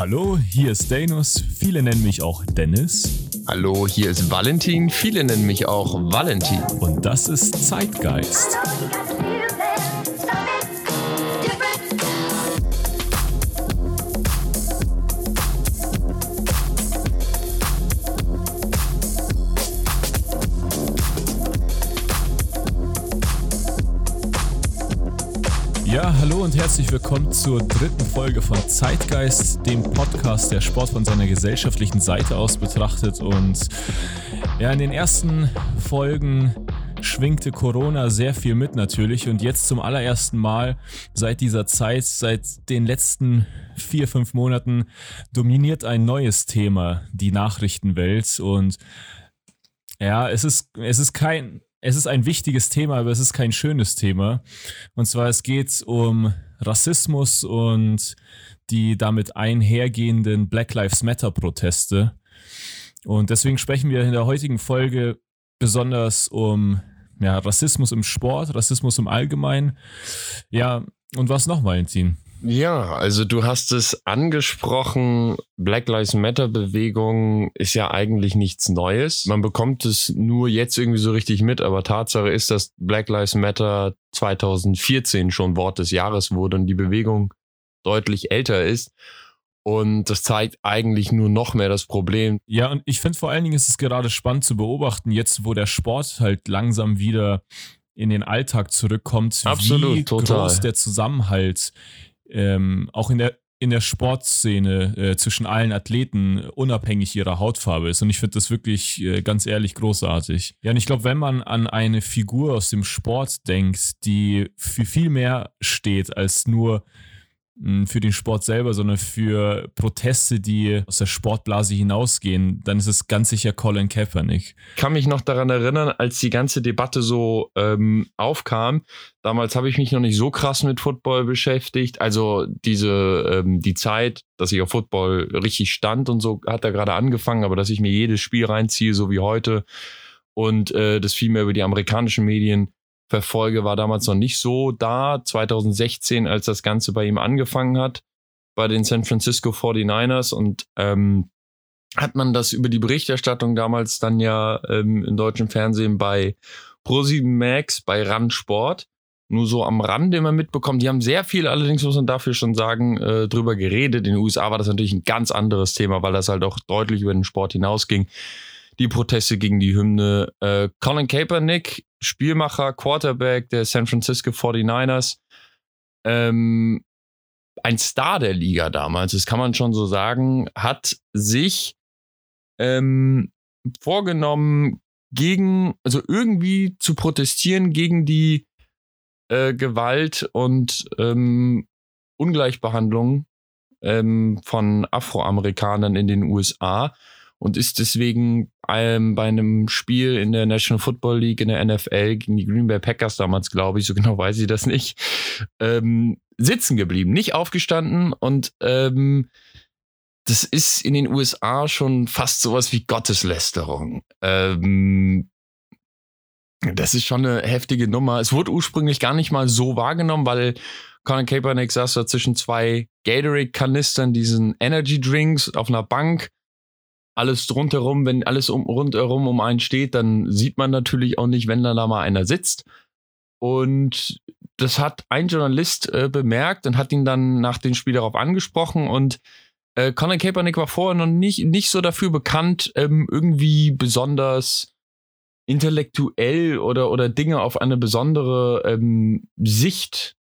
Hallo, hier ist Danus. Viele nennen mich auch Dennis. Hallo, hier ist Valentin. Viele nennen mich auch Valentin. Und das ist Zeitgeist. Ja, und herzlich willkommen zur dritten Folge von Zeitgeist, dem Podcast, der Sport von seiner gesellschaftlichen Seite aus betrachtet. Und ja, in den ersten Folgen schwingte Corona sehr viel mit natürlich. Und jetzt zum allerersten Mal seit dieser Zeit, seit den letzten vier, fünf Monaten, dominiert ein neues Thema die Nachrichtenwelt. Und ja, es ist, es ist kein es ist ein wichtiges Thema, aber es ist kein schönes Thema. Und zwar es geht um Rassismus und die damit einhergehenden Black Lives Matter Proteste. Und deswegen sprechen wir in der heutigen Folge besonders um ja, Rassismus im Sport, Rassismus im Allgemeinen. Ja, und was noch, Valentin? Ja, also du hast es angesprochen, Black Lives Matter Bewegung ist ja eigentlich nichts Neues. Man bekommt es nur jetzt irgendwie so richtig mit, aber Tatsache ist, dass Black Lives Matter 2014 schon Wort des Jahres wurde und die Bewegung deutlich älter ist. Und das zeigt eigentlich nur noch mehr das Problem. Ja, und ich finde vor allen Dingen ist es gerade spannend zu beobachten, jetzt wo der Sport halt langsam wieder in den Alltag zurückkommt, Absolut, wie total. groß der Zusammenhalt ähm, auch in der in der Sportszene äh, zwischen allen Athleten unabhängig ihrer Hautfarbe ist. Und ich finde das wirklich äh, ganz ehrlich großartig. Ja, und ich glaube, wenn man an eine Figur aus dem Sport denkt, die für viel mehr steht als nur für den Sport selber, sondern für Proteste, die aus der Sportblase hinausgehen, dann ist es ganz sicher Colin Kaepernick. Ich kann mich noch daran erinnern, als die ganze Debatte so ähm, aufkam. Damals habe ich mich noch nicht so krass mit Football beschäftigt. Also diese ähm, die Zeit, dass ich auf Football richtig stand und so hat da gerade angefangen, aber dass ich mir jedes Spiel reinziehe, so wie heute und äh, das viel mehr über die amerikanischen Medien verfolge, war damals noch nicht so da. 2016, als das Ganze bei ihm angefangen hat, bei den San Francisco 49ers und ähm, hat man das über die Berichterstattung damals dann ja ähm, im deutschen Fernsehen bei Pro7 Max, bei Rand Sport, nur so am Rande immer mitbekommen. Die haben sehr viel, allerdings muss man dafür schon sagen, äh, drüber geredet. In den USA war das natürlich ein ganz anderes Thema, weil das halt auch deutlich über den Sport hinausging die Proteste gegen die Hymne. Äh, Colin Kaepernick, Spielmacher, Quarterback der San Francisco 49ers, ähm, ein Star der Liga damals, das kann man schon so sagen, hat sich ähm, vorgenommen, gegen, also irgendwie zu protestieren gegen die äh, Gewalt und ähm, Ungleichbehandlung ähm, von Afroamerikanern in den USA und ist deswegen ähm, bei einem Spiel in der National Football League in der NFL gegen die Green Bay Packers damals, glaube ich, so genau weiß ich das nicht, ähm, sitzen geblieben, nicht aufgestanden und ähm, das ist in den USA schon fast sowas wie Gotteslästerung. Ähm, das ist schon eine heftige Nummer. Es wurde ursprünglich gar nicht mal so wahrgenommen, weil Colin Kaepernick saß da zwischen zwei Gatorade-Kanistern, diesen Energy Drinks auf einer Bank alles rundherum, wenn alles um, rundherum um einen steht, dann sieht man natürlich auch nicht, wenn da, da mal einer sitzt. Und das hat ein Journalist äh, bemerkt und hat ihn dann nach dem Spiel darauf angesprochen und äh, Conor Kaepernick war vorher noch nicht, nicht so dafür bekannt, ähm, irgendwie besonders intellektuell oder, oder Dinge auf eine besondere ähm, Sicht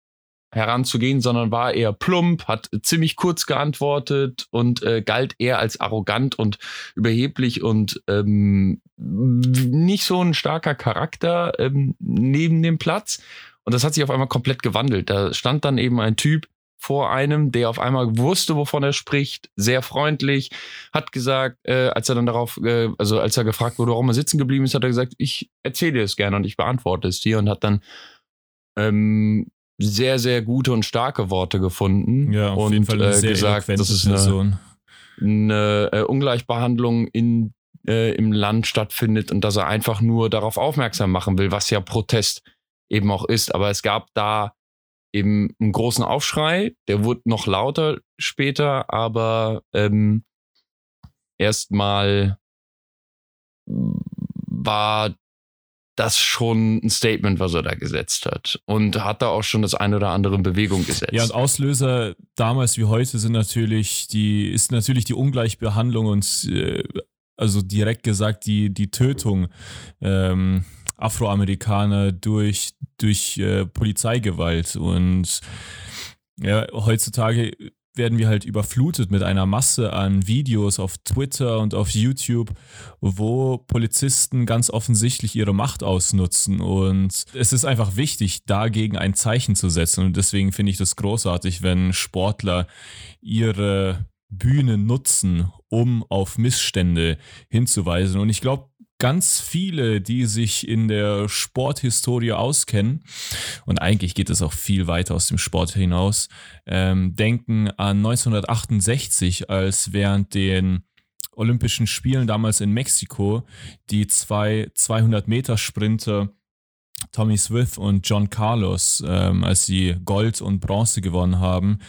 heranzugehen, sondern war eher plump, hat ziemlich kurz geantwortet und äh, galt eher als arrogant und überheblich und ähm, nicht so ein starker Charakter ähm, neben dem Platz. Und das hat sich auf einmal komplett gewandelt. Da stand dann eben ein Typ vor einem, der auf einmal wusste, wovon er spricht, sehr freundlich, hat gesagt, äh, als er dann darauf, äh, also als er gefragt wurde, warum er sitzen geblieben ist, hat er gesagt, ich erzähle dir es gerne und ich beantworte es dir und hat dann ähm, sehr, sehr gute und starke Worte gefunden. Ja, auf und jeden Fall eine äh, gesagt, dass es eine, eine äh, Ungleichbehandlung in, äh, im Land stattfindet und dass er einfach nur darauf aufmerksam machen will, was ja Protest eben auch ist. Aber es gab da eben einen großen Aufschrei, der wurde noch lauter später, aber ähm, erstmal war das schon ein Statement, was er da gesetzt hat. Und hat da auch schon das eine oder andere in Bewegung gesetzt. Ja, und Auslöser damals wie heute sind natürlich die, ist natürlich die Ungleichbehandlung und äh, also direkt gesagt die, die Tötung ähm, Afroamerikaner durch, durch äh, Polizeigewalt. Und ja, heutzutage werden wir halt überflutet mit einer Masse an Videos auf Twitter und auf YouTube, wo Polizisten ganz offensichtlich ihre Macht ausnutzen. Und es ist einfach wichtig, dagegen ein Zeichen zu setzen. Und deswegen finde ich das großartig, wenn Sportler ihre Bühne nutzen, um auf Missstände hinzuweisen. Und ich glaube, ganz viele, die sich in der Sporthistorie auskennen, und eigentlich geht es auch viel weiter aus dem Sport hinaus, ähm, denken an 1968, als während den Olympischen Spielen damals in Mexiko die zwei 200-Meter-Sprinter Tommy Swift und John Carlos, ähm, als sie Gold und Bronze gewonnen haben,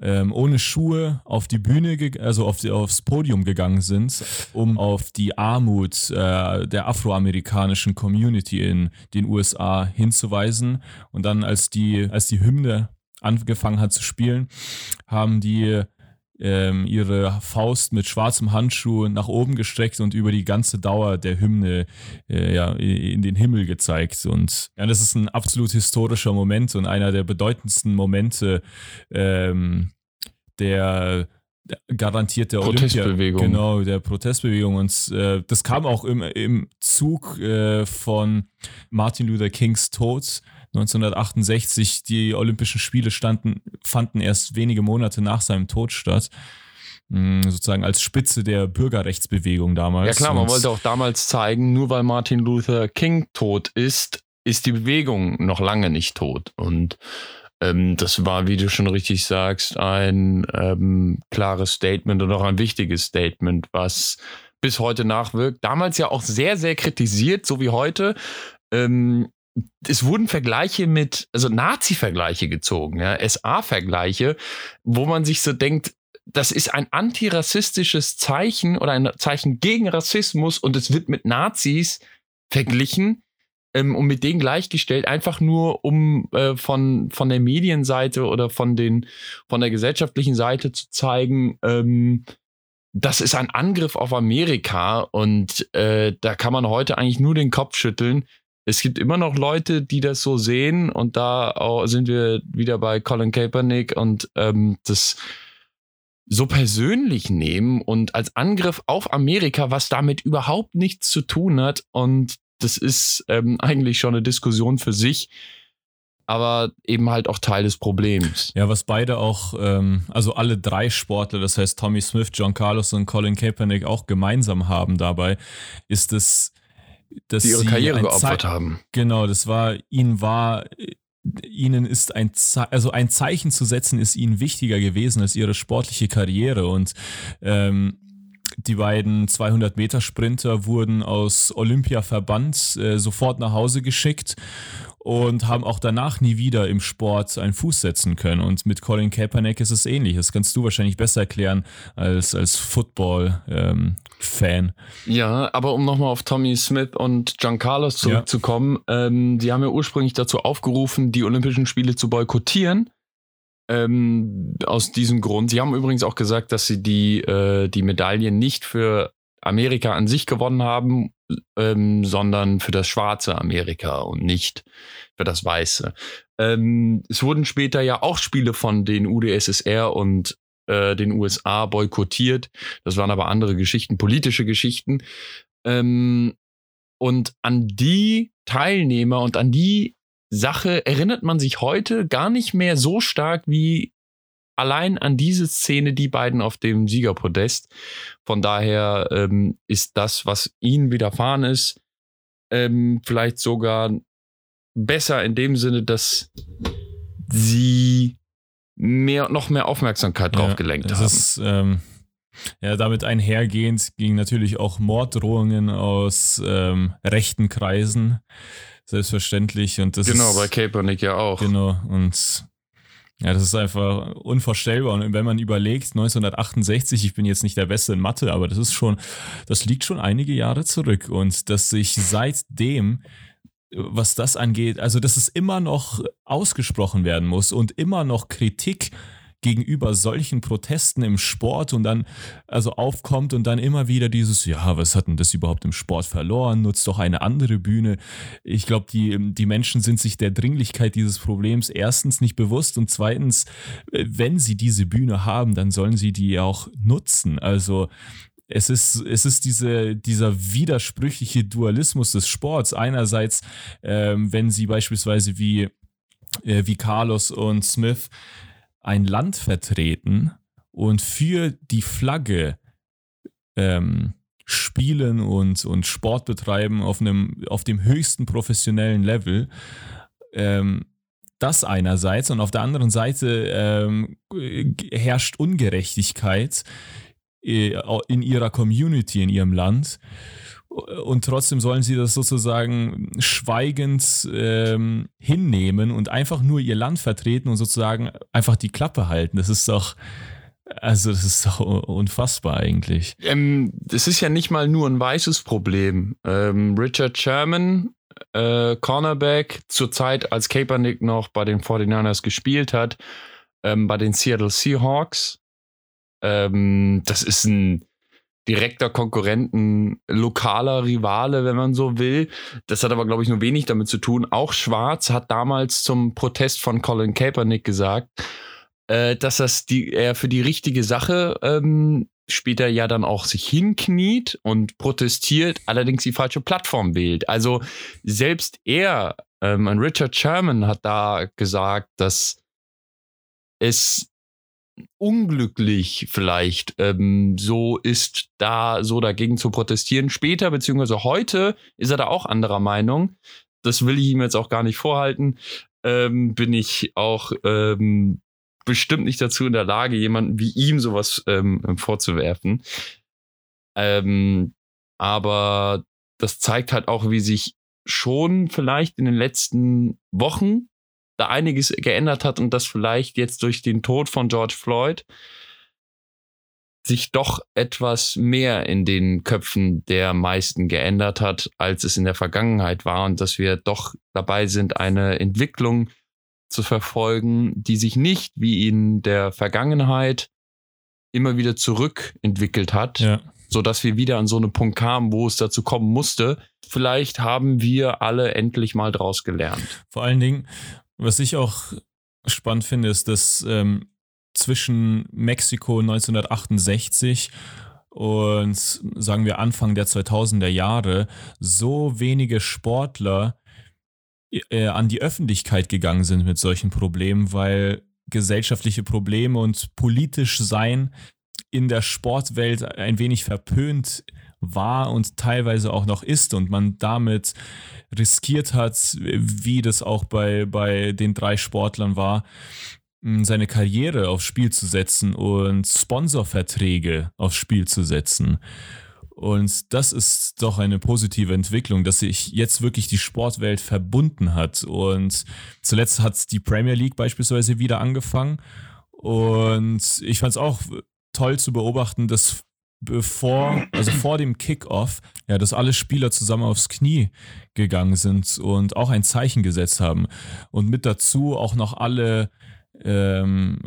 ähm, ohne Schuhe auf die Bühne, also auf die, aufs Podium gegangen sind, um auf die Armut äh, der afroamerikanischen Community in den USA hinzuweisen. Und dann, als die, als die Hymne angefangen hat zu spielen, haben die ähm, ihre Faust mit schwarzem Handschuh nach oben gestreckt und über die ganze Dauer der Hymne äh, ja, in den Himmel gezeigt. Und ja, das ist ein absolut historischer Moment und einer der bedeutendsten Momente ähm, der garantiert der Protestbewegung. Olympia, genau, der Protestbewegung. Und äh, das kam auch im, im Zug äh, von Martin Luther Kings Tod 1968. Die Olympischen Spiele standen, fanden erst wenige Monate nach seinem Tod statt. Hm, sozusagen als Spitze der Bürgerrechtsbewegung damals. Ja klar, man wollte auch damals zeigen, nur weil Martin Luther King tot ist, ist die Bewegung noch lange nicht tot. Und ähm, das war, wie du schon richtig sagst, ein ähm, klares Statement und auch ein wichtiges Statement, was bis heute nachwirkt. Damals ja auch sehr, sehr kritisiert, so wie heute. Ähm, es wurden Vergleiche mit, also Nazi-Vergleiche gezogen, ja, SA-Vergleiche, wo man sich so denkt, das ist ein antirassistisches Zeichen oder ein Zeichen gegen Rassismus und es wird mit Nazis verglichen ähm, und mit denen gleichgestellt, einfach nur um äh, von, von der Medienseite oder von, den, von der gesellschaftlichen Seite zu zeigen, ähm, das ist ein Angriff auf Amerika und äh, da kann man heute eigentlich nur den Kopf schütteln es gibt immer noch Leute, die das so sehen und da sind wir wieder bei Colin Kaepernick und ähm, das so persönlich nehmen und als Angriff auf Amerika, was damit überhaupt nichts zu tun hat und das ist ähm, eigentlich schon eine Diskussion für sich, aber eben halt auch Teil des Problems. Ja, was beide auch, ähm, also alle drei Sportler, das heißt Tommy Smith, John Carlos und Colin Kaepernick auch gemeinsam haben dabei, ist es dass die ihre Karriere geopfert Ze haben. Genau, das war, ihnen war, ihnen ist ein, Ze also ein Zeichen zu setzen, ist ihnen wichtiger gewesen als ihre sportliche Karriere und ähm, die beiden 200 Meter Sprinter wurden aus Olympia verbannt, äh, sofort nach Hause geschickt und haben auch danach nie wieder im Sport einen Fuß setzen können. Und mit Colin Kaepernick ist es ähnlich. Das kannst du wahrscheinlich besser erklären als, als Football-Fan. Ähm, ja, aber um nochmal auf Tommy Smith und John Carlos zurückzukommen, ja. ähm, die haben ja ursprünglich dazu aufgerufen, die Olympischen Spiele zu boykottieren. Ähm, aus diesem Grund. Sie haben übrigens auch gesagt, dass sie die, äh, die Medaillen nicht für Amerika an sich gewonnen haben, ähm, sondern für das schwarze Amerika und nicht für das weiße. Ähm, es wurden später ja auch Spiele von den UdSSR und äh, den USA boykottiert. Das waren aber andere Geschichten, politische Geschichten. Ähm, und an die Teilnehmer und an die Sache erinnert man sich heute gar nicht mehr so stark wie allein an diese Szene die beiden auf dem Siegerpodest. Von daher ähm, ist das, was ihnen widerfahren ist, ähm, vielleicht sogar besser in dem Sinne, dass sie mehr, noch mehr Aufmerksamkeit drauf ja, gelenkt haben. Ist, ähm, ja, damit einhergehend gingen natürlich auch Morddrohungen aus ähm, rechten Kreisen, selbstverständlich. Und das genau, ist, bei Kaepernick ja auch. Genau, und Ja, das ist einfach unvorstellbar. Und wenn man überlegt, 1968, ich bin jetzt nicht der Beste in Mathe, aber das ist schon, das liegt schon einige Jahre zurück. Und dass sich seitdem, was das angeht, also dass es immer noch ausgesprochen werden muss und immer noch Kritik gegenüber solchen Protesten im Sport und dann also aufkommt und dann immer wieder dieses, ja, was hat denn das überhaupt im Sport verloren? Nutzt doch eine andere Bühne. Ich glaube, die, die Menschen sind sich der Dringlichkeit dieses Problems erstens nicht bewusst und zweitens, wenn sie diese Bühne haben, dann sollen sie die auch nutzen. Also es ist, es ist diese, dieser widersprüchliche Dualismus des Sports. Einerseits, ähm, wenn sie beispielsweise wie, äh, wie Carlos und Smith ein Land vertreten und für die Flagge ähm, spielen und, und Sport betreiben auf, einem, auf dem höchsten professionellen Level. Ähm, das einerseits und auf der anderen Seite ähm, herrscht Ungerechtigkeit äh, in ihrer Community, in ihrem Land und trotzdem sollen sie das sozusagen schweigend ähm, hinnehmen und einfach nur ihr Land vertreten und sozusagen einfach die Klappe halten. Das ist doch, also das ist doch unfassbar eigentlich. Ähm, das ist ja nicht mal nur ein weißes Problem. Ähm, Richard Sherman, äh, Cornerback, zur Zeit, als Kaepernick noch bei den 49ers gespielt hat, ähm, bei den Seattle Seahawks, ähm, das ist ein direkter Konkurrenten, lokaler Rivale, wenn man so will. Das hat aber, glaube ich, nur wenig damit zu tun. Auch Schwarz hat damals zum Protest von Colin Kaepernick gesagt, äh, dass das die, er für die richtige Sache ähm, später ja dann auch sich hinkniet und protestiert, allerdings die falsche Plattform wählt. Also selbst er, ähm, Richard Sherman, hat da gesagt, dass es unglücklich vielleicht ähm, so ist, da so dagegen zu protestieren. Später, beziehungsweise heute, ist er da auch anderer Meinung. Das will ich ihm jetzt auch gar nicht vorhalten. Ähm, bin ich auch ähm, bestimmt nicht dazu in der Lage, jemanden wie ihm sowas ähm, vorzuwerfen. Ähm, aber das zeigt halt auch, wie sich schon vielleicht in den letzten Wochen da einiges geändert hat und das vielleicht jetzt durch den Tod von George Floyd sich doch etwas mehr in den Köpfen der meisten geändert hat, als es in der Vergangenheit war und dass wir doch dabei sind, eine Entwicklung zu verfolgen, die sich nicht wie in der Vergangenheit immer wieder zurückentwickelt hat, ja. so dass wir wieder an so einen Punkt kamen, wo es dazu kommen musste. Vielleicht haben wir alle endlich mal draus gelernt. Vor allen Dingen, was ich auch spannend finde, ist, dass ähm, zwischen Mexiko 1968 und sagen wir Anfang der 2000er Jahre so wenige Sportler äh, an die Öffentlichkeit gegangen sind mit solchen Problemen, weil gesellschaftliche Probleme und politisch sein in der Sportwelt ein wenig verpönt war und teilweise auch noch ist und man damit riskiert hat, wie das auch bei, bei den drei Sportlern war, seine Karriere aufs Spiel zu setzen und Sponsorverträge aufs Spiel zu setzen. Und das ist doch eine positive Entwicklung, dass sich jetzt wirklich die Sportwelt verbunden hat. Und zuletzt hat die Premier League beispielsweise wieder angefangen. Und ich fand es auch toll zu beobachten, dass bevor, also vor dem Kickoff, ja, dass alle Spieler zusammen aufs Knie gegangen sind und auch ein Zeichen gesetzt haben. Und mit dazu auch noch alle ähm,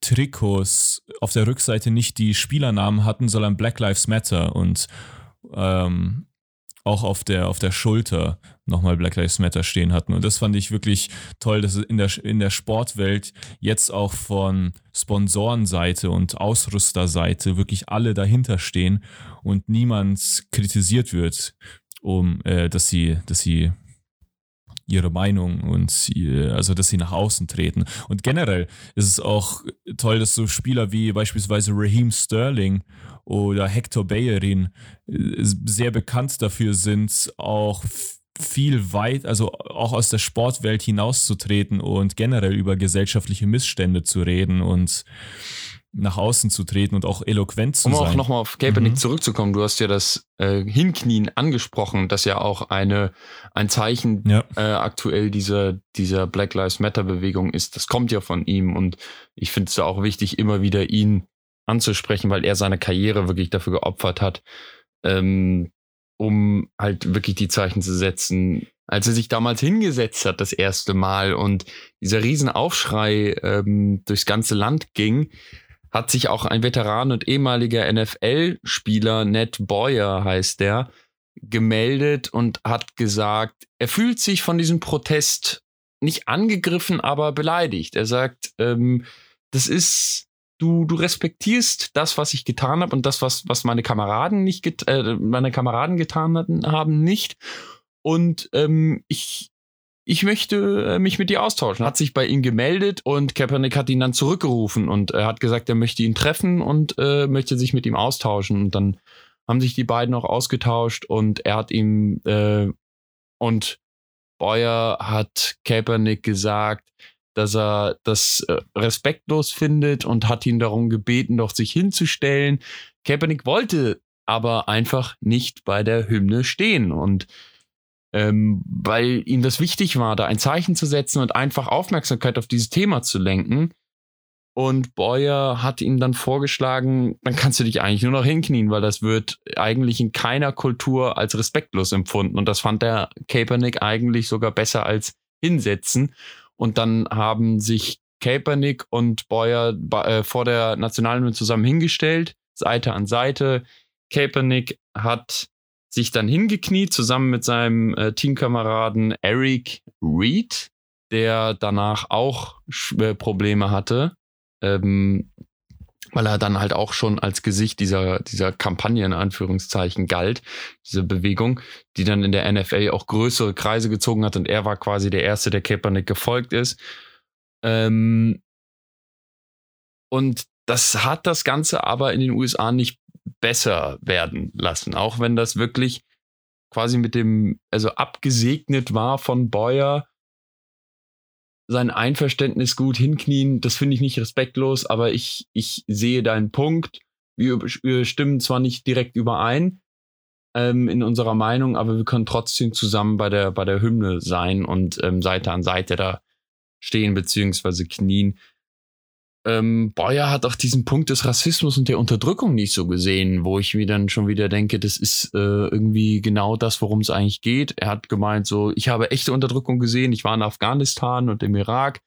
Trikots auf der Rückseite nicht die Spielernamen hatten, sondern Black Lives Matter und ähm, auch auf der, auf der Schulter nochmal Black Lives Matter stehen hatten. Und das fand ich wirklich toll, dass in der, in der Sportwelt jetzt auch von Sponsorenseite und Ausrüsterseite wirklich alle dahinter stehen und niemand kritisiert wird, um äh, dass sie, dass sie ihre Meinung und also dass sie nach außen treten. Und generell ist es auch toll, dass so Spieler wie beispielsweise Raheem Sterling oder Hector Bellerin äh, sehr bekannt dafür sind, auch viel weit, also auch aus der Sportwelt hinauszutreten und generell über gesellschaftliche Missstände zu reden und nach außen zu treten und auch eloquent zu um sein. Um auch nochmal auf Kaepernick Mhm. zurückzukommen, du hast ja das äh, Hinknien angesprochen, das ja auch eine, ein Zeichen Ja. äh, aktuell dieser, dieser Black Lives Matter Bewegung ist. Das kommt ja von ihm und ich finde es ja auch wichtig, immer wieder ihn anzusprechen, weil er seine Karriere wirklich dafür geopfert hat, ähm, um halt wirklich die Zeichen zu setzen. Als er sich damals hingesetzt hat, das erste Mal und dieser Riesenaufschrei ähm, durchs ganze Land ging, hat sich auch ein Veteran und ehemaliger NFL-Spieler, Ned Boyer heißt der, gemeldet und hat gesagt, er fühlt sich von diesem Protest nicht angegriffen, aber beleidigt. Er sagt, ähm, das ist, du, du respektierst das, was ich getan habe und das, was, was meine Kameraden nicht äh, meine Kameraden getan hatten, haben, nicht. Und ähm, ich, ich möchte äh, mich mit dir austauschen. Hat sich bei ihm gemeldet und Kaepernick hat ihn dann zurückgerufen und er hat gesagt, er möchte ihn treffen und äh, möchte sich mit ihm austauschen. Und dann haben sich die beiden auch ausgetauscht und er hat ihm äh, und Boyer hat Kaepernick gesagt, dass er das äh, respektlos findet und hat ihn darum gebeten, doch sich hinzustellen. Kaepernick wollte aber einfach nicht bei der Hymne stehen und ähm, weil ihm das wichtig war, da ein Zeichen zu setzen und einfach Aufmerksamkeit auf dieses Thema zu lenken. Und Boyer hat ihm dann vorgeschlagen, dann kannst du dich eigentlich nur noch hinknien, weil das wird eigentlich in keiner Kultur als respektlos empfunden. Und das fand der Kaepernick eigentlich sogar besser als hinsetzen. Und dann haben sich Kaepernick und Boyer äh, vor der Nationalhymne zusammen hingestellt, Seite an Seite. Kaepernick hat sich dann hingekniet, zusammen mit seinem äh, Teamkameraden Eric Reed, der danach auch äh, Probleme hatte, ähm, weil er dann halt auch schon als Gesicht dieser, dieser Kampagne in Anführungszeichen galt, diese Bewegung, die dann in der NFL auch größere Kreise gezogen hat und er war quasi der Erste, der Kaepernick gefolgt ist. Ähm, und das hat das Ganze aber in den USA nicht besser werden lassen, auch wenn das wirklich quasi mit dem, also abgesegnet war von Boyer, sein Einverständnis gut hinknien, das finde ich nicht respektlos, aber ich, ich sehe deinen Punkt. Wir, wir stimmen zwar nicht direkt überein ähm, in unserer Meinung, aber wir können trotzdem zusammen bei der, bei der Hymne sein und ähm, Seite an Seite da stehen beziehungsweise knien. Ähm, Boyer hat auch diesen Punkt des Rassismus und der Unterdrückung nicht so gesehen, wo ich mir dann schon wieder denke, das ist äh, irgendwie genau das, worum es eigentlich geht. Er hat gemeint, so, ich habe echte Unterdrückung gesehen, ich war in Afghanistan und im Irak,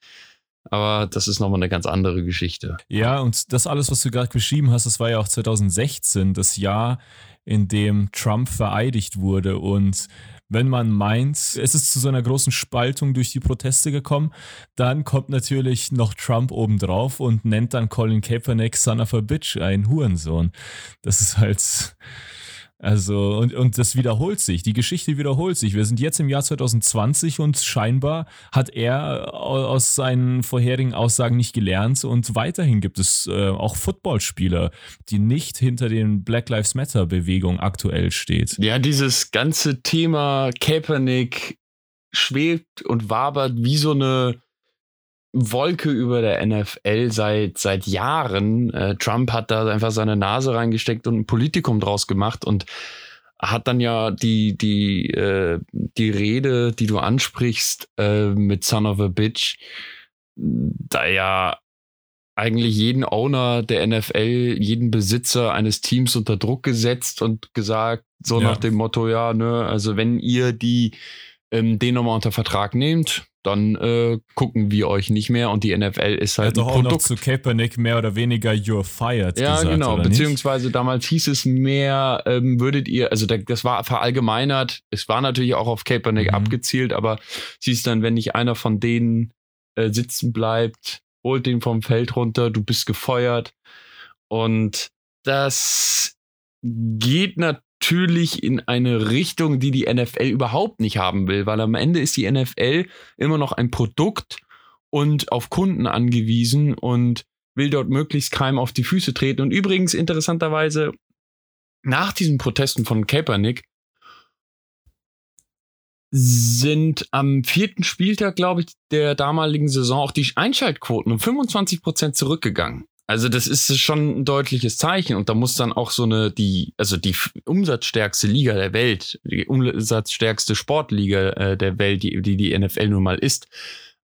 aber das ist nochmal eine ganz andere Geschichte. Ja, und das alles, was du gerade beschrieben hast, das war ja auch 2016, das Jahr, in dem Trump vereidigt wurde und wenn man meint, es ist zu so einer großen Spaltung durch die Proteste gekommen, dann kommt natürlich noch Trump obendrauf und nennt dann Colin Kaepernick son of a bitch, ein Hurensohn. Das ist halt, also, und, und das wiederholt sich, die Geschichte wiederholt sich. Wir sind jetzt im Jahr 2020 und scheinbar hat er aus seinen vorherigen Aussagen nicht gelernt und weiterhin gibt es äh, auch Footballspieler, die nicht hinter den Black Lives Matter Bewegung aktuell steht. Ja, dieses ganze Thema Kaepernick schwebt und wabert wie so eine Wolke über der NFL seit, seit Jahren. Äh, Trump hat da einfach seine Nase reingesteckt und ein Politikum draus gemacht und hat dann ja die, die, äh, die Rede, die du ansprichst, äh, mit Son of a Bitch, da ja eigentlich jeden Owner der NFL, jeden Besitzer eines Teams unter Druck gesetzt und gesagt, so Ja. nach dem Motto, ja, ne, also wenn ihr die ähm, den nochmal unter Vertrag nehmt, dann äh, gucken wir euch nicht mehr und die NFL ist halt hat doch ein auch noch Produkt. zu Kaepernick mehr oder weniger You're fired Ja, gesagt, genau. oder nicht? Beziehungsweise damals hieß es mehr, ähm, würdet ihr, also da, das war verallgemeinert. Es war natürlich auch auf Kaepernick Mhm. abgezielt, aber hieß dann, wenn nicht einer von denen äh, sitzen bleibt, holt den vom Feld runter, du bist gefeuert. Und das geht natürlich in eine Richtung, die die NFL überhaupt nicht haben will, weil am Ende ist die NFL immer noch ein Produkt und auf Kunden angewiesen und will dort möglichst keinem auf die Füße treten. Und übrigens interessanterweise nach diesen Protesten von Kaepernick sind am vierten Spieltag, glaube ich, der damaligen Saison auch die Einschaltquoten um 25 Prozent zurückgegangen. Also das ist schon ein deutliches Zeichen und da muss dann auch so eine die also die umsatzstärkste Liga der Welt, die umsatzstärkste Sportliga äh, der Welt, die, die die NFL nun mal ist,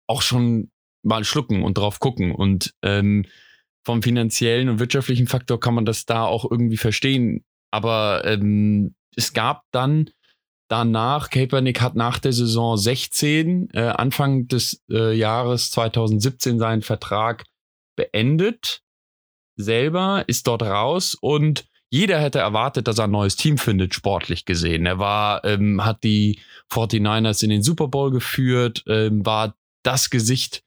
auch schon mal schlucken und drauf gucken und ähm, vom finanziellen und wirtschaftlichen Faktor kann man das da auch irgendwie verstehen. Aber ähm, es gab dann danach, Kaepernick hat nach der Saison 16, äh, Anfang des äh, Jahres 2017 seinen Vertrag beendet selber, ist dort raus und jeder hätte erwartet, dass er ein neues Team findet, sportlich gesehen. Er war, ähm, hat die 49ers in den Super Bowl geführt, ähm, war das Gesicht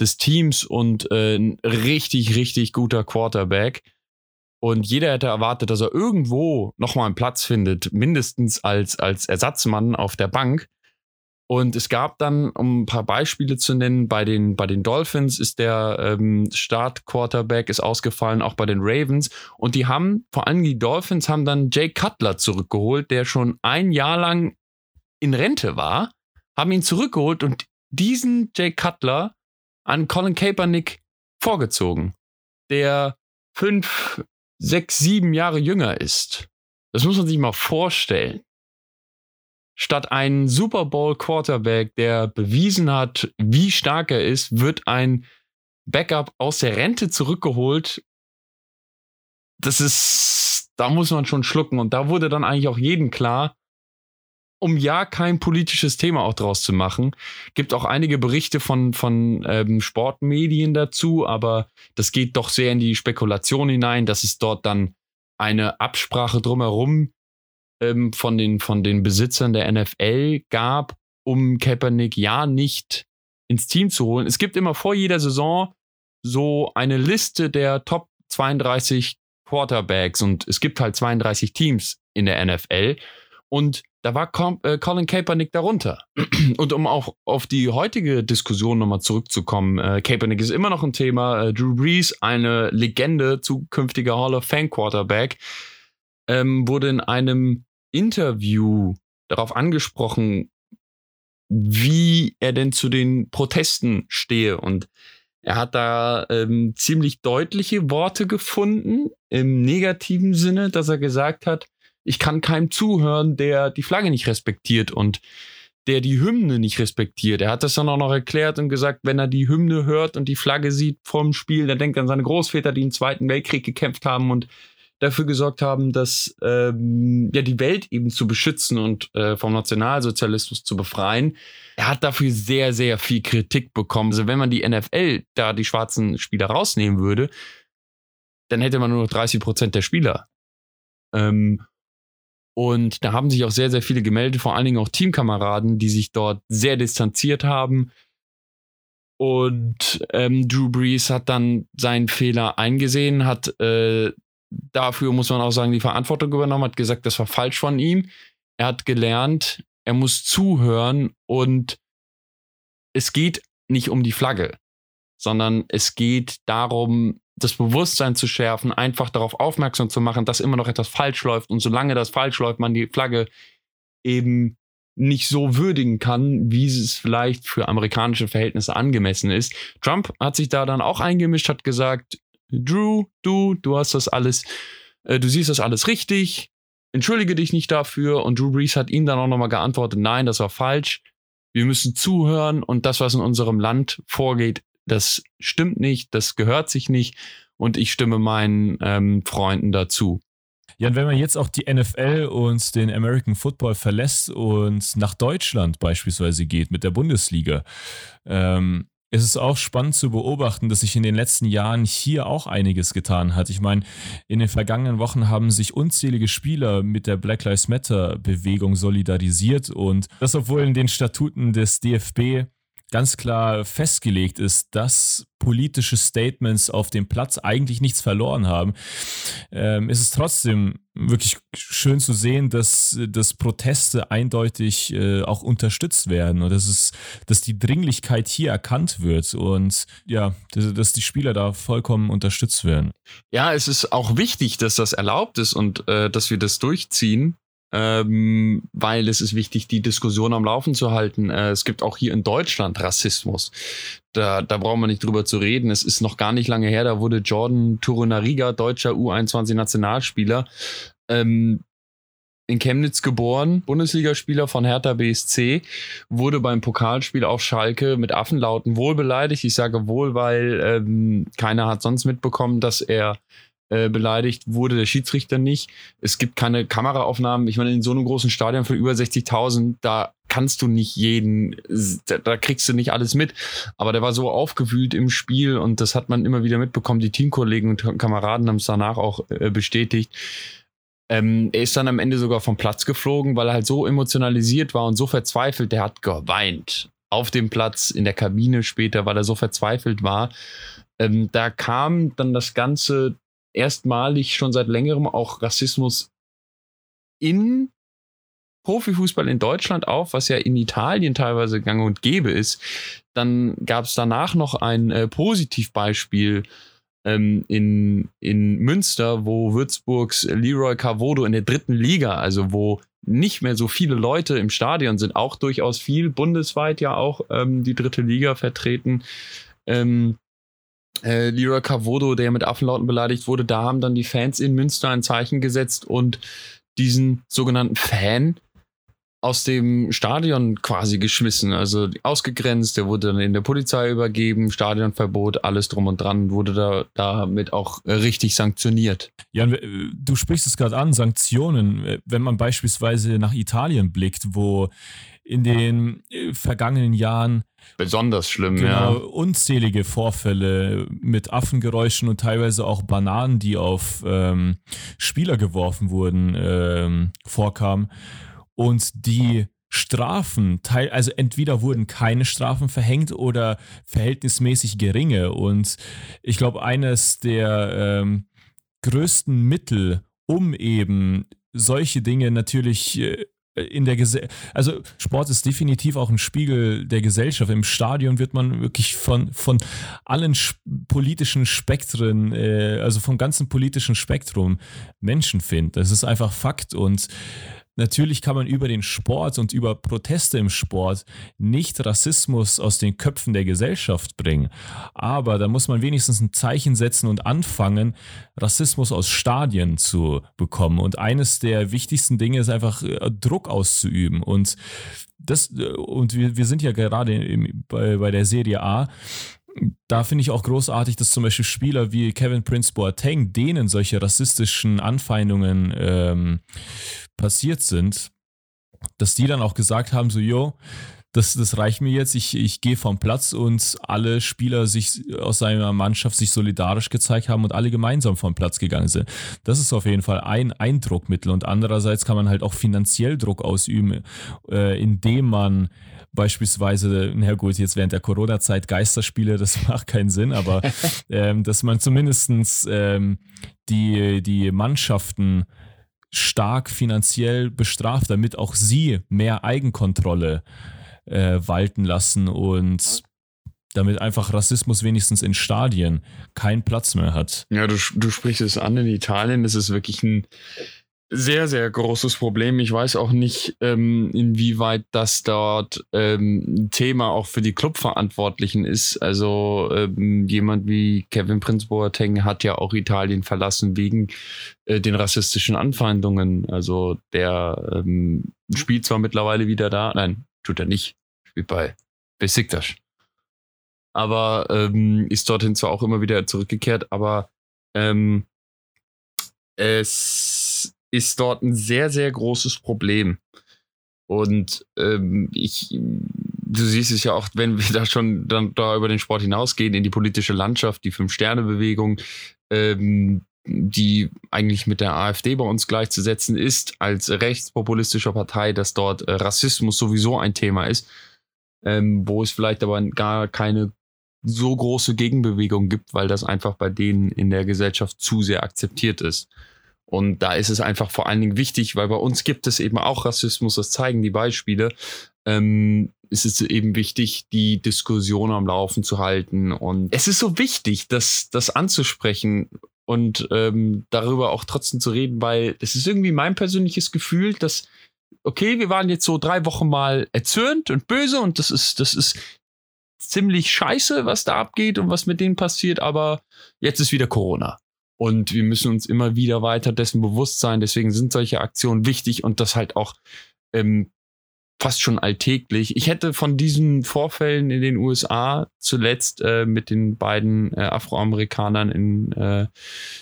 des Teams und äh, ein richtig, richtig guter Quarterback. Und jeder hätte erwartet, dass er irgendwo nochmal einen Platz findet, mindestens als, als Ersatzmann auf der Bank. Und es gab dann, um ein paar Beispiele zu nennen, bei den, bei den Dolphins ist der ähm, Start-Quarterback ist ausgefallen, auch bei den Ravens. Und die haben, vor allem die Dolphins, haben dann Jay Cutler zurückgeholt, der schon ein Jahr lang in Rente war, haben ihn zurückgeholt und diesen Jay Cutler an Colin Kaepernick vorgezogen, der fünf, sechs, sieben Jahre jünger ist. Das muss man sich mal vorstellen statt einen Super Bowl Quarterback, der bewiesen hat, wie stark er ist, wird ein Backup aus der Rente zurückgeholt. Das ist, da muss man schon schlucken. Und da wurde dann eigentlich auch jedem klar, um ja kein politisches Thema auch draus zu machen. Gibt auch einige Berichte von, von ähm, Sportmedien dazu, aber das geht doch sehr in die Spekulation hinein, dass es dort dann eine Absprache drumherum ähm, von, den, von den Besitzern der NFL gab, um Kaepernick ja nicht ins Team zu holen. Es gibt immer vor jeder Saison so eine Liste der Top 32 Quarterbacks und es gibt halt 32 Teams in der NFL und da war äh, Colin Kaepernick darunter. Und um auch auf die heutige Diskussion nochmal zurückzukommen, äh, Kaepernick ist immer noch ein Thema. Äh, Drew Brees, eine Legende, zukünftiger Hall of Fame Quarterback, ähm, wurde in einem Interview darauf angesprochen, wie er denn zu den Protesten stehe. Und er hat da ähm, ziemlich deutliche Worte gefunden, im negativen Sinne, dass er gesagt hat, ich kann keinem zuhören, der die Flagge nicht respektiert und der die Hymne nicht respektiert. Er hat das dann auch noch erklärt und gesagt, wenn er die Hymne hört und die Flagge sieht vom Spiel, dann denkt er an seine Großväter, die im Zweiten Weltkrieg gekämpft haben und dafür gesorgt haben, dass ähm, ja die Welt eben zu beschützen und äh, vom Nationalsozialismus zu befreien. Er hat dafür sehr, sehr viel Kritik bekommen. Also wenn man die NFL da die schwarzen Spieler rausnehmen würde, dann hätte man nur noch 30 Prozent der Spieler. Ähm, und da haben sich auch sehr, sehr viele gemeldet, vor allen Dingen auch Teamkameraden, die sich dort sehr distanziert haben. Und ähm, Drew Brees hat dann seinen Fehler eingesehen, hat äh, dafür muss man auch sagen, die Verantwortung übernommen, hat gesagt, das war falsch von ihm. Er hat gelernt, er muss zuhören und es geht nicht um die Flagge, sondern es geht darum, das Bewusstsein zu schärfen, einfach darauf aufmerksam zu machen, dass immer noch etwas falsch läuft und solange das falsch läuft, man die Flagge eben nicht so würdigen kann, wie es vielleicht für amerikanische Verhältnisse angemessen ist. Trump hat sich da dann auch eingemischt, hat gesagt, Drew, du, du hast das alles, äh, du siehst das alles richtig, entschuldige dich nicht dafür. Und Drew Brees hat ihm dann auch nochmal geantwortet, nein, das war falsch. Wir müssen zuhören und das, was in unserem Land vorgeht, das stimmt nicht, das gehört sich nicht und ich stimme meinen ähm, Freunden dazu. Ja, und wenn man jetzt auch die NFL und den American Football verlässt und nach Deutschland beispielsweise geht mit der Bundesliga, ähm, es ist auch spannend zu beobachten, dass sich in den letzten Jahren hier auch einiges getan hat. Ich meine, in den vergangenen Wochen haben sich unzählige Spieler mit der Black Lives Matter Bewegung solidarisiert und das, obwohl in den Statuten des DFB ganz klar festgelegt ist, dass politische Statements auf dem Platz eigentlich nichts verloren haben, ähm, ist es trotzdem wirklich schön zu sehen, dass, dass Proteste eindeutig äh, auch unterstützt werden und dass, es, dass die Dringlichkeit hier erkannt wird und ja, dass, dass die Spieler da vollkommen unterstützt werden. Ja, es ist auch wichtig, dass das erlaubt ist und äh, dass wir das durchziehen. Ähm, weil es ist wichtig, die Diskussion am Laufen zu halten. Äh, es gibt auch hier in Deutschland Rassismus. Da, da brauchen wir nicht drüber zu reden. Es ist noch gar nicht lange her, da wurde Jordan Turunariga, deutscher U21-Nationalspieler, ähm, in Chemnitz geboren, Bundesligaspieler von Hertha BSC, wurde beim Pokalspiel auf Schalke mit Affenlauten wohl beleidigt. Ich sage wohl, weil ähm, keiner hat sonst mitbekommen, dass er äh, beleidigt wurde, der Schiedsrichter nicht. Es gibt keine Kameraaufnahmen. Ich meine, in so einem großen Stadion von über 60.000, da kannst du nicht jeden, da, da, kriegst du nicht alles mit. Aber der war so aufgewühlt im Spiel und das hat man immer wieder mitbekommen. Die Teamkollegen und Kameraden haben es danach auch äh, bestätigt ähm, er ist dann am Ende sogar vom Platz geflogen, weil er halt so emotionalisiert war und so verzweifelt. Der hat geweint auf dem Platz, in der Kabine später, weil er so verzweifelt war. Ähm, da kam dann das Ganze erstmalig schon seit längerem auch Rassismus in Profifußball in Deutschland auf, was ja in Italien teilweise gang und gäbe ist. Dann gab es danach noch ein äh, Positivbeispiel ähm, in, in Münster, wo Würzburgs Leroy Carvodo in der dritten Liga, also wo nicht mehr so viele Leute im Stadion sind, auch durchaus viel, bundesweit ja auch ähm, die dritte Liga vertreten. Ähm, äh, Leroy Carvodo, der mit Affenlauten beleidigt wurde, da haben dann die Fans in Münster ein Zeichen gesetzt und diesen sogenannten Fan aus dem Stadion quasi geschmissen, also ausgegrenzt. Der wurde dann in der Polizei übergeben, Stadionverbot, alles drum und dran, wurde da damit auch richtig sanktioniert. Jan, du sprichst es gerade an, Sanktionen. Wenn man beispielsweise nach Italien blickt, wo in den äh, vergangenen Jahren besonders schlimm, genau, ja. Unzählige Vorfälle mit Affengeräuschen und teilweise auch Bananen, die auf ähm, Spieler geworfen wurden, ähm, vorkamen und die Strafen, teil, also entweder wurden keine Strafen verhängt oder verhältnismäßig geringe. Und ich glaube, eines der ähm, größten Mittel, um eben solche Dinge natürlich äh, in der Gesellschaft, also Sport ist definitiv auch ein Spiegel der Gesellschaft. Im Stadion wird man wirklich von, von allen politischen Spektren, äh, also vom ganzen politischen Spektrum Menschen finden. Das ist einfach Fakt und Natürlich kann man über den Sport und über Proteste im Sport nicht Rassismus aus den Köpfen der Gesellschaft bringen. Aber da muss man wenigstens ein Zeichen setzen und anfangen, Rassismus aus Stadien zu bekommen. Und eines der wichtigsten Dinge ist einfach äh, Druck auszuüben. Und das, äh, und wir, wir sind ja gerade bei, bei der Serie A da finde ich auch großartig, dass zum Beispiel Spieler wie Kevin Prince Boateng, denen solche rassistischen Anfeindungen ähm, passiert sind, dass die dann auch gesagt haben, so, jo, das, das reicht mir jetzt, ich, ich gehe vom Platz und alle Spieler sich aus seiner Mannschaft sich solidarisch gezeigt haben und alle gemeinsam vom Platz gegangen sind. Das ist auf jeden Fall ein Eindruckmittel und andererseits kann man halt auch finanziell Druck ausüben, äh, indem man beispielsweise, na gut, jetzt während der Corona-Zeit Geisterspiele, das macht keinen Sinn, aber ähm, dass man zumindest ähm, die, die Mannschaften stark finanziell bestraft, damit auch sie mehr Eigenkontrolle äh, walten lassen und damit einfach Rassismus wenigstens in Stadien keinen Platz mehr hat. Ja, du, du sprichst es an, in Italien ist es wirklich ein sehr, sehr großes Problem. Ich weiß auch nicht, ähm, inwieweit das dort ähm, Thema auch für die Clubverantwortlichen ist. Also ähm, jemand wie Kevin Prince Boateng hat ja auch Italien verlassen wegen äh, den rassistischen Anfeindungen. Also der ähm, spielt zwar mittlerweile wieder da, nein, tut er nicht, spielt bei Besiktas. Aber ähm, ist dorthin zwar auch immer wieder zurückgekehrt, aber ähm, es ist dort ein sehr, sehr großes Problem. Und ähm, ich, du siehst es ja auch, wenn wir da schon dann da über den Sport hinausgehen, in die politische Landschaft, die Fünf-Sterne-Bewegung, ähm, die eigentlich mit der AfD bei uns gleichzusetzen ist, als rechtspopulistischer Partei, dass dort äh, Rassismus sowieso ein Thema ist, ähm, wo es vielleicht aber gar keine so große Gegenbewegung gibt, weil das einfach bei denen in der Gesellschaft zu sehr akzeptiert ist. Und da ist es einfach vor allen Dingen wichtig, weil bei uns gibt es eben auch Rassismus, das zeigen die Beispiele. Ähm, ist es eben wichtig, die Diskussion am Laufen zu halten. Und es ist so wichtig, das, das anzusprechen. und ähm, darüber auch trotzdem zu reden, weil es ist irgendwie mein persönliches Gefühl, dass okay, wir waren jetzt so drei Wochen mal erzürnt und böse und das ist, das ist ziemlich scheiße, was da abgeht und was mit denen passiert, aber jetzt ist wieder Corona. Und wir müssen uns immer wieder weiter dessen bewusst sein. Deswegen sind solche Aktionen wichtig und das halt auch ähm, fast schon alltäglich. Ich hätte von diesen Vorfällen in den USA zuletzt äh, mit den beiden äh, Afroamerikanern in äh,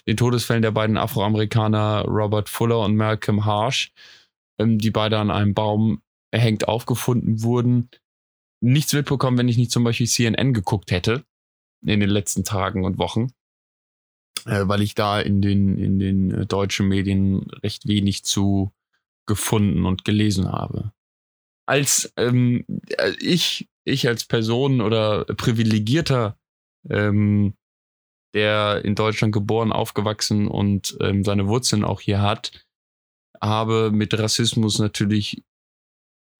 den Todesfällen der beiden Afroamerikaner Robert Fuller und Malcolm Harsh, ähm, die beide an einem Baum erhängt aufgefunden wurden, nichts mitbekommen, wenn ich nicht zum Beispiel CNN geguckt hätte in den letzten Tagen und Wochen weil ich da in den, in den äh, deutschen Medien recht wenig zu gefunden und gelesen habe. Als ähm, äh, ich, ich als Person oder privilegierter, ähm, der in Deutschland geboren, aufgewachsen und ähm, seine Wurzeln auch hier hat, habe mit Rassismus natürlich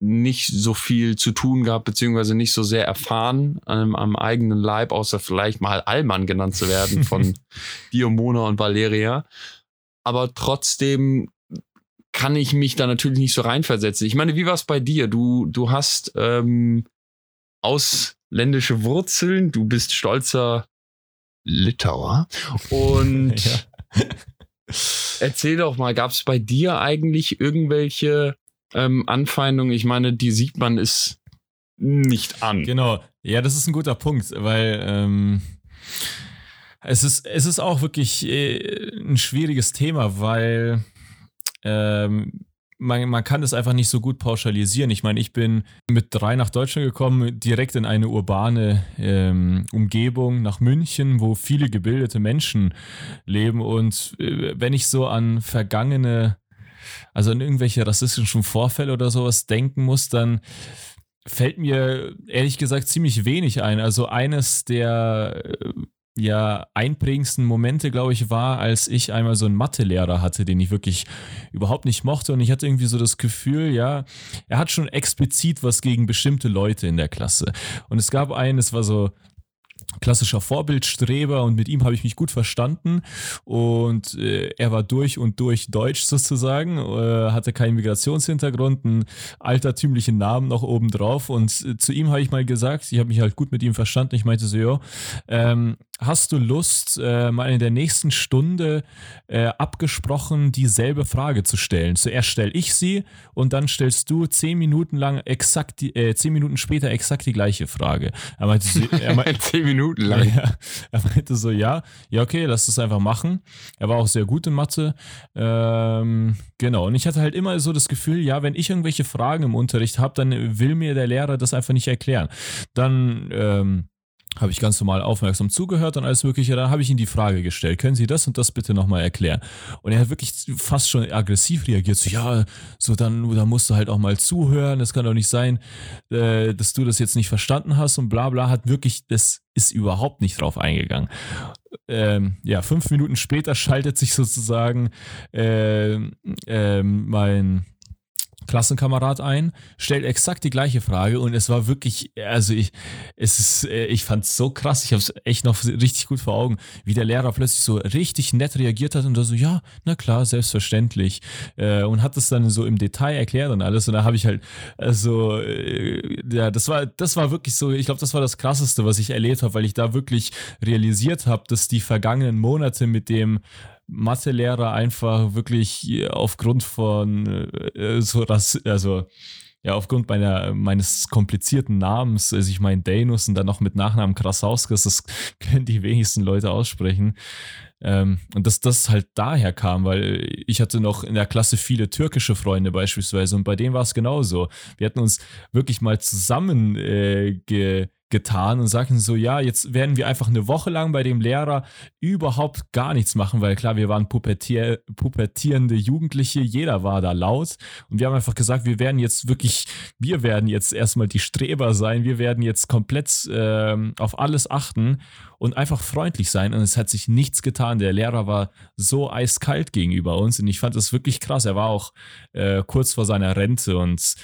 nicht so viel zu tun gehabt, beziehungsweise nicht so sehr erfahren ähm, am eigenen Leib, außer vielleicht mal Allmann genannt zu werden von Diomona und Valeria. Aber trotzdem kann ich mich da natürlich nicht so reinversetzen. Ich meine, wie war es bei dir? Du, du hast ähm, ausländische Wurzeln, du bist stolzer Litauer und ja. erzähl doch mal, gab es bei dir eigentlich irgendwelche ähm, Anfeindung, ich meine, die sieht man es nicht an. Genau, ja, das ist ein guter Punkt, weil ähm, es, ist, es ist auch wirklich äh, ein schwieriges Thema, weil ähm, man, man kann das einfach nicht so gut pauschalisieren. Ich meine, ich bin mit drei nach Deutschland gekommen, direkt in eine urbane ähm, Umgebung, nach München, wo viele gebildete Menschen leben. Und äh, wenn ich so an vergangene also an irgendwelche rassistischen Vorfälle oder sowas denken muss, dann fällt mir ehrlich gesagt ziemlich wenig ein. Also eines der äh, ja einprägendsten Momente, glaube ich, war, als ich einmal so einen Mathelehrer hatte, den ich wirklich überhaupt nicht mochte und ich hatte irgendwie so das Gefühl, ja, er hat schon explizit was gegen bestimmte Leute in der Klasse. Und es gab einen, es war so klassischer Vorbildstreber und mit ihm habe ich mich gut verstanden. Und äh, er war durch und durch deutsch sozusagen, äh, hatte keinen Migrationshintergrund, einen altertümlichen Namen noch obendrauf. Und äh, zu ihm habe ich mal gesagt, ich habe mich halt gut mit ihm verstanden, ich meinte so, ja, ähm, hast du Lust, äh, mal in der nächsten Stunde äh, abgesprochen dieselbe Frage zu stellen? Zuerst stelle ich sie und dann stellst du zehn Minuten lang exakt, die, äh, zehn Minuten später exakt die gleiche Frage. Er meinte, so, er meinte zehn Minuten lang. Ja, er meinte so, ja, ja, okay, lass das einfach machen. Er war auch sehr gut in Mathe. Ähm, genau. Und ich hatte halt immer so das Gefühl, ja, wenn ich irgendwelche Fragen im Unterricht habe, dann will mir der Lehrer das einfach nicht erklären. Dann ähm, habe ich ganz normal aufmerksam zugehört und alles Mögliche. Dann habe ich ihm die Frage gestellt: Können Sie das und das bitte nochmal erklären? Und er hat wirklich fast schon aggressiv reagiert: So, ja, so dann, dann musst du halt auch mal zuhören. Es kann doch nicht sein, äh, dass du das jetzt nicht verstanden hast und bla bla. Hat wirklich, das ist überhaupt nicht drauf eingegangen. Ähm, ja, fünf Minuten später schaltet sich sozusagen äh, äh, mein Klassenkamerad ein, stellt exakt die gleiche Frage und es war wirklich, also ich, es ist, äh, ich fand es so krass, ich habe es echt noch richtig gut vor Augen, wie der Lehrer plötzlich so richtig nett reagiert hat und da so, ja, na klar, selbstverständlich äh, und hat es dann so im Detail erklärt und alles und da habe ich halt, also, äh, ja, das war, das war wirklich so, ich glaube, das war das Krasseste, was ich erlebt habe, weil ich da wirklich realisiert habe, dass die vergangenen Monate mit dem Mathelehrer einfach wirklich aufgrund von äh, so das, also ja, aufgrund meiner, meines komplizierten Namens, also ich meine Danus und dann noch mit Nachnamen Krasauskas, das können die wenigsten Leute aussprechen. Ähm, und dass das halt daher kam, weil ich hatte noch in der Klasse viele türkische Freunde beispielsweise und bei denen war es genauso. Wir hatten uns wirklich mal zusammen äh, ge getan und sagten so, ja, jetzt werden wir einfach eine Woche lang bei dem Lehrer überhaupt gar nichts machen, weil klar, wir waren pubertier pubertierende Jugendliche, jeder war da laut und wir haben einfach gesagt, wir werden jetzt wirklich, wir werden jetzt erstmal die Streber sein, wir werden jetzt komplett äh, auf alles achten und einfach freundlich sein und es hat sich nichts getan. Der Lehrer war so eiskalt gegenüber uns und ich fand das wirklich krass. Er war auch äh, kurz vor seiner Rente und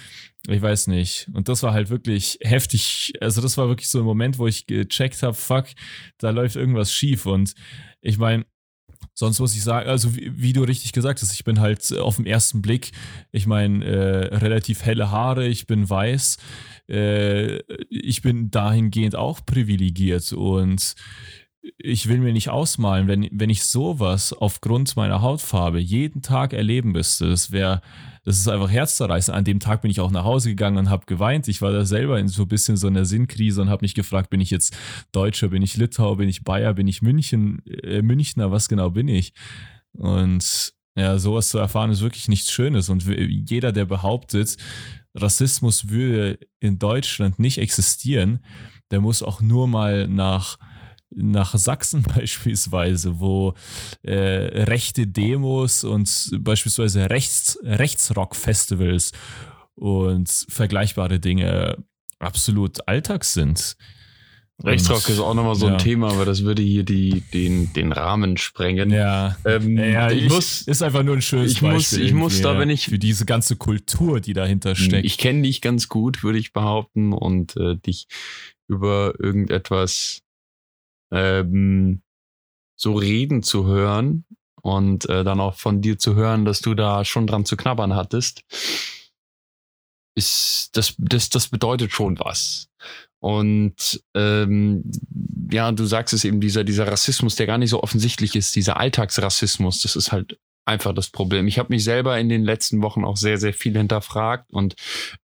ich weiß nicht. Und das war halt wirklich heftig. Also das war wirklich so ein Moment, wo ich gecheckt habe, fuck, da läuft irgendwas schief. Und ich meine, sonst muss ich sagen, also wie, wie, du richtig gesagt hast, ich bin halt auf den ersten Blick, ich meine, äh, relativ helle Haare, ich bin weiß, äh, ich bin dahingehend auch privilegiert und ich will mir nicht ausmalen, wenn, wenn ich sowas aufgrund meiner Hautfarbe jeden Tag erleben müsste, das wäre, das ist einfach herzzerreißend. An dem Tag bin ich auch nach Hause gegangen und habe geweint. Ich war da selber in so ein bisschen so einer Sinnkrise und habe mich gefragt, bin ich jetzt Deutscher, bin ich Litauer, bin ich Bayer, bin ich München, äh, Münchner, was genau bin ich? Und ja, sowas zu erfahren ist wirklich nichts Schönes. Und jeder, der behauptet, Rassismus würde in Deutschland nicht existieren, der muss auch nur mal nach nach Sachsen beispielsweise, wo äh, rechte Demos und beispielsweise Rechts, Rechtsrock-Festivals und vergleichbare Dinge absolut Alltag sind. Rechtsrock ist auch nochmal so ein ja. Thema, aber das würde hier die, den, den Rahmen sprengen. Ja, ähm, ja ich, muss, ist einfach nur ein schönes ich Beispiel. Muss, ich muss da, wenn ich für diese ganze Kultur, die dahinter steckt. Ich kenne dich ganz gut, würde ich behaupten, und äh, dich über irgendetwas ähm, so reden zu hören und äh, dann auch von dir zu hören, dass du da schon dran zu knabbern hattest, ist das, das, das bedeutet schon was. Und ähm, ja, du sagst es eben, dieser, dieser Rassismus, der gar nicht so offensichtlich ist, dieser Alltagsrassismus, das ist halt einfach das Problem. Ich habe mich selber in den letzten Wochen auch sehr, sehr viel hinterfragt und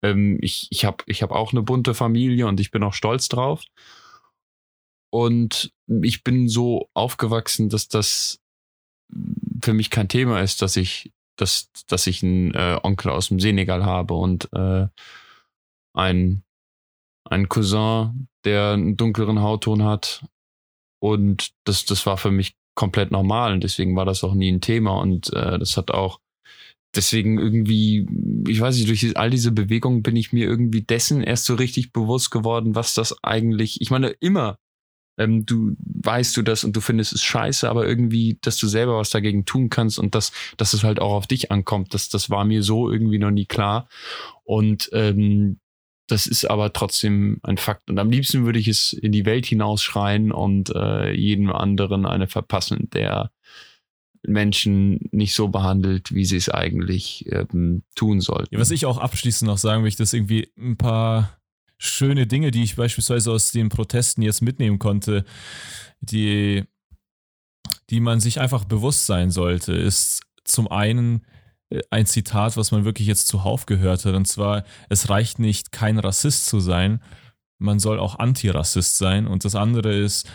ähm, ich, ich habe ich hab auch eine bunte Familie und ich bin auch stolz drauf. Und ich bin so aufgewachsen, dass das für mich kein Thema ist, dass ich, dass, dass ich einen äh, Onkel aus dem Senegal habe und äh, ein, ein Cousin, der einen dunkleren Hautton hat. Und das, das war für mich komplett normal und deswegen war das auch nie ein Thema. Und äh, das hat auch deswegen irgendwie, ich weiß nicht, durch all diese Bewegungen bin ich mir irgendwie dessen erst so richtig bewusst geworden, was das eigentlich, ich meine, immer ähm, du weißt du das und du findest es scheiße, aber irgendwie, dass du selber was dagegen tun kannst und dass, dass es halt auch auf dich ankommt, das, das war mir so irgendwie noch nie klar. Und ähm, das ist aber trotzdem ein Fakt. Und am liebsten würde ich es in die Welt hinausschreien und äh, jedem anderen eine verpassen, der Menschen nicht so behandelt, wie sie es eigentlich ähm, tun sollten. Ja, was ich auch abschließend noch sagen möchte, ist irgendwie ein paar schöne Dinge, die ich beispielsweise aus den Protesten jetzt mitnehmen konnte, die, die man sich einfach bewusst sein sollte, ist zum einen äh, ein Zitat, was man wirklich jetzt zuhauf gehört hat, und zwar, es reicht nicht, kein Rassist zu sein, man soll auch Antirassist sein. Und das andere ist,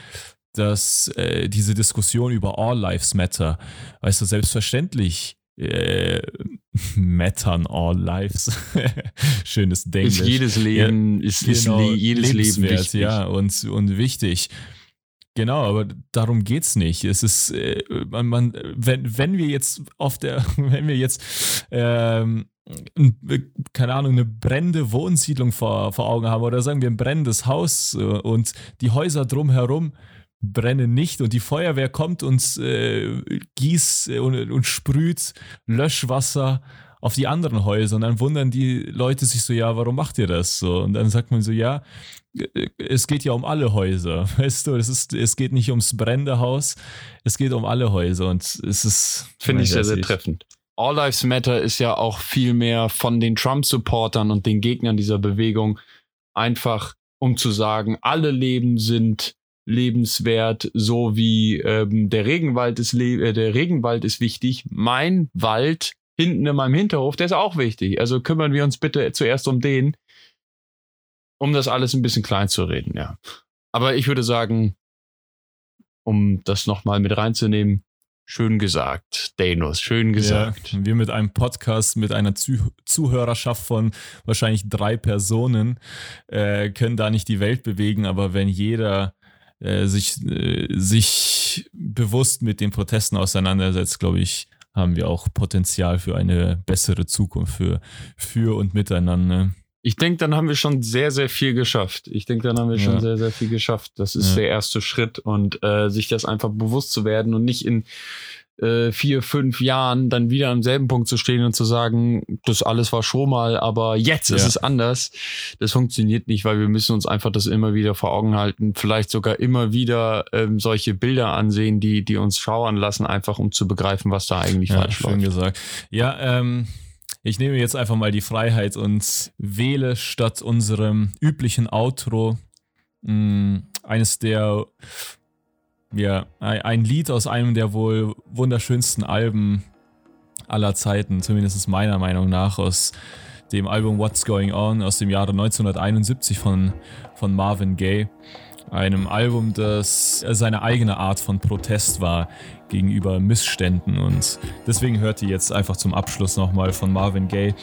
dass äh, diese Diskussion über All Lives Matter, weißt du, selbstverständlich äh, Mattern all lives. Schönes Ding. Ist jedes Leben, ja, ist, genau, ist jedes Leben wichtig. Ja, und, und wichtig. Genau, aber darum geht's nicht. Es ist, äh, man, man, wenn, wenn wir jetzt auf der, wenn wir jetzt, ähm, keine Ahnung, eine brennende Wohnsiedlung vor, vor Augen haben oder sagen wir ein brennendes Haus äh, und die Häuser drumherum brennen nicht und die Feuerwehr kommt und äh, gießt äh, und, und sprüht Löschwasser auf die anderen Häuser und dann wundern die Leute sich so, ja, warum macht ihr das so? Und dann sagt man so, ja, äh, es geht ja um alle Häuser, weißt du, es, ist, es geht nicht ums brennende Haus, es geht um alle Häuser und es ist... Finde ich sehr, sehr treffend. All Lives Matter ist ja auch viel mehr von den Trump-Supportern und den Gegnern dieser Bewegung einfach, um zu sagen, alle Leben sind lebenswert, so wie ähm, der Regenwald ist äh, der Regenwald ist wichtig. Mein Wald hinten in meinem Hinterhof, der ist auch wichtig. Also kümmern wir uns bitte zuerst um den, um das alles ein bisschen klein zu reden, ja. Aber ich würde sagen, um das nochmal mit reinzunehmen, schön gesagt, Danos, schön gesagt. Ja, wir mit einem Podcast mit einer Zuh Zuhörerschaft von wahrscheinlich drei Personen äh, können da nicht die Welt bewegen, aber wenn jeder äh, sich, äh, sich bewusst mit den Protesten auseinandersetzt, glaube ich, haben wir auch Potenzial für eine bessere Zukunft, für, für und miteinander. Ich denke, dann haben wir schon sehr, sehr viel geschafft. Ich denke, dann haben wir ja. schon sehr, sehr viel geschafft. Das ist ja. der erste Schritt und äh, sich das einfach bewusst zu werden und nicht in äh, vier, fünf Jahren dann wieder am selben Punkt zu stehen und zu sagen, das alles war schon mal, aber jetzt ja. ist es anders. Das funktioniert nicht, weil wir müssen uns einfach das immer wieder vor Augen halten, vielleicht sogar immer wieder ähm, solche Bilder ansehen, die, die uns schauern lassen, einfach um zu begreifen, was da eigentlich ja, falsch schön läuft. gesagt. Ja, ähm, ich nehme jetzt einfach mal die Freiheit und wähle statt unserem üblichen Outro mh, mm, eines der ja, ein Lied aus einem der wohl wunderschönsten Alben aller Zeiten, zumindest meiner Meinung nach, aus dem Album What's Going On aus dem Jahre 1971 von, von Marvin Gaye. Einem Album, das seine eigene Art von Protest war gegenüber Missständen. Und deswegen hört ihr jetzt einfach zum Abschluss nochmal von Marvin Gaye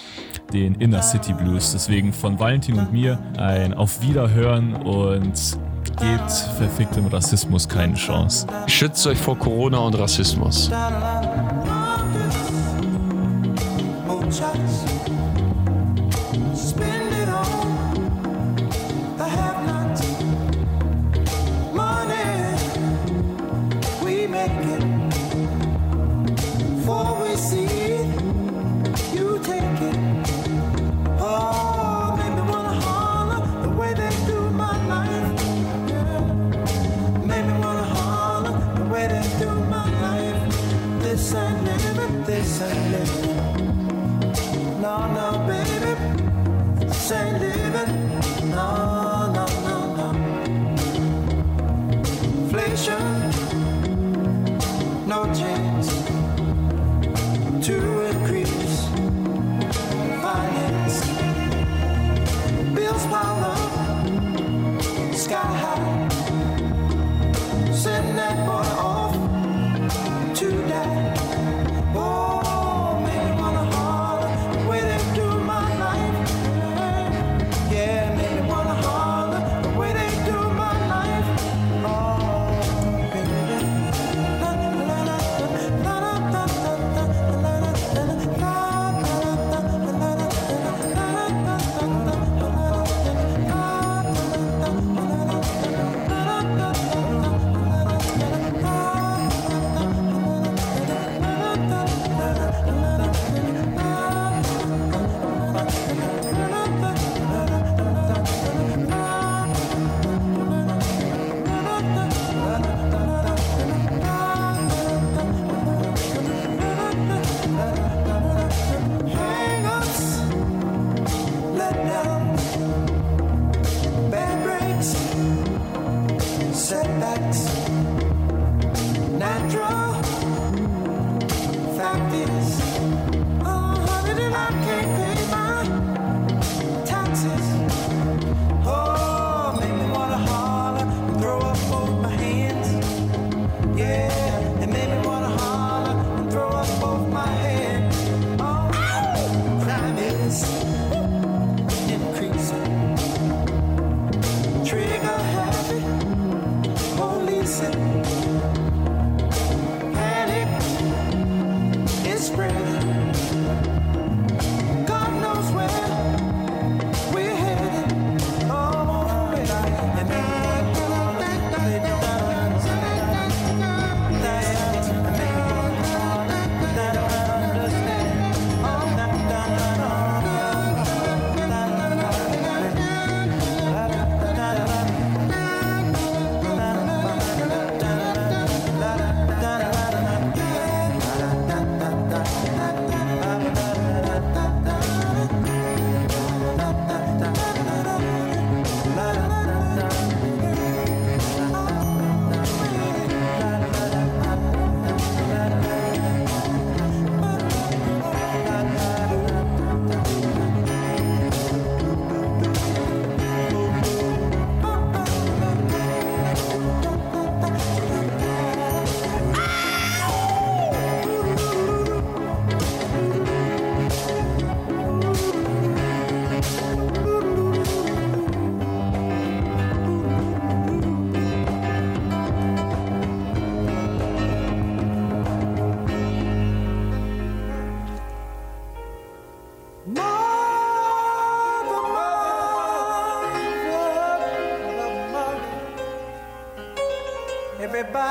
den Inner City Blues. Deswegen von Valentin und mir ein Auf Wiederhören und gebt verficktem Rassismus keine Chance. Schützt euch vor Corona und Rassismus.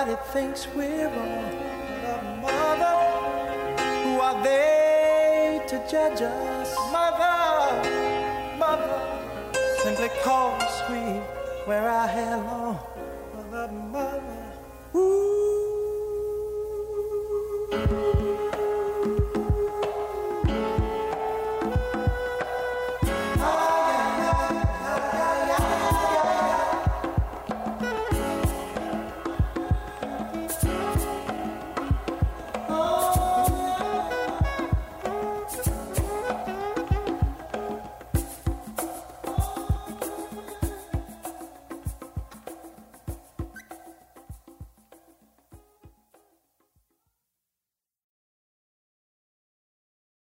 Everybody thinks we're wrong. But mother, who are they to judge us? Mother, mother, simply cause we wear our hair long.